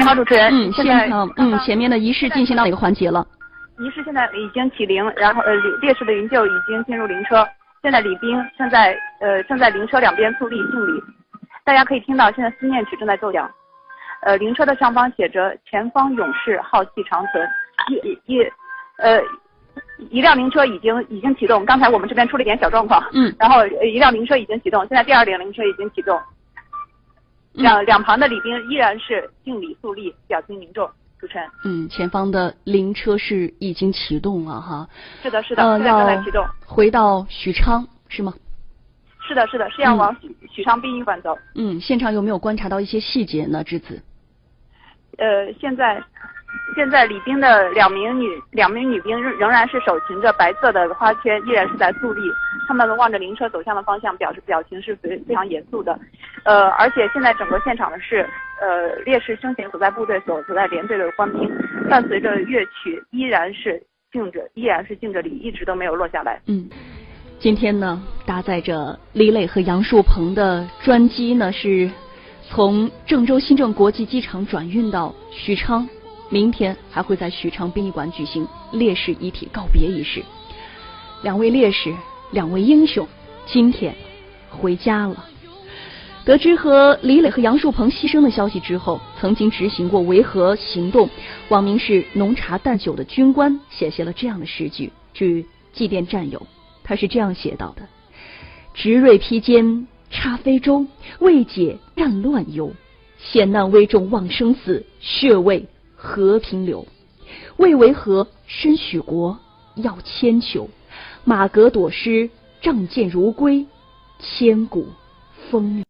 你好，主持人。嗯，现在嗯，前面的仪式进行到哪个环节了？仪式现在已经起灵，然后呃烈士的灵柩已经进入灵车，现在礼兵正在呃正在灵车两边肃立敬礼，大家可以听到现在思念曲正在奏响。呃，灵车的上方写着“前方勇士浩气长存”，一一呃一辆灵车已经已经启动，刚才我们这边出了一点小状况，嗯，然后一辆灵车已经启动，现在第二辆灵车已经启动，两两旁的礼兵依然是敬礼肃立，表情凝重。主持人，嗯，前方的灵车是已经启动了哈，是的，是的，现在正在启动，回到许昌是吗？是的，是的，是要往许许昌殡仪馆走。嗯，现场有没有观察到一些细节呢？之子？呃，现在现在礼兵的两名女两名女兵仍然是手擎着白色的花圈，依然是在肃立。他们望着灵车走向的方向，表示表情是非非常严肃的。呃，而且现在整个现场的是呃烈士生前所在部队所所在连队的官兵，伴随着乐曲，依然是敬着，依然是敬着礼，一直都没有落下来。嗯，今天呢，搭载着李磊和杨树鹏的专机呢，是从郑州新郑国际机场转运到许昌，明天还会在许昌殡仪馆举行烈士遗体告别仪式。两位烈士。两位英雄今天回家了。得知和李磊和杨树鹏牺牲的消息之后，曾经执行过维和行动、网名是“浓茶淡酒”的军官写下了这样的诗句，去祭奠战友。他是这样写到的：“执锐披坚插飞舟，未解战乱忧。险难危重望生死，血味和平流。为维和身许国，要千秋。”马革裹尸，仗剑如归，千古风。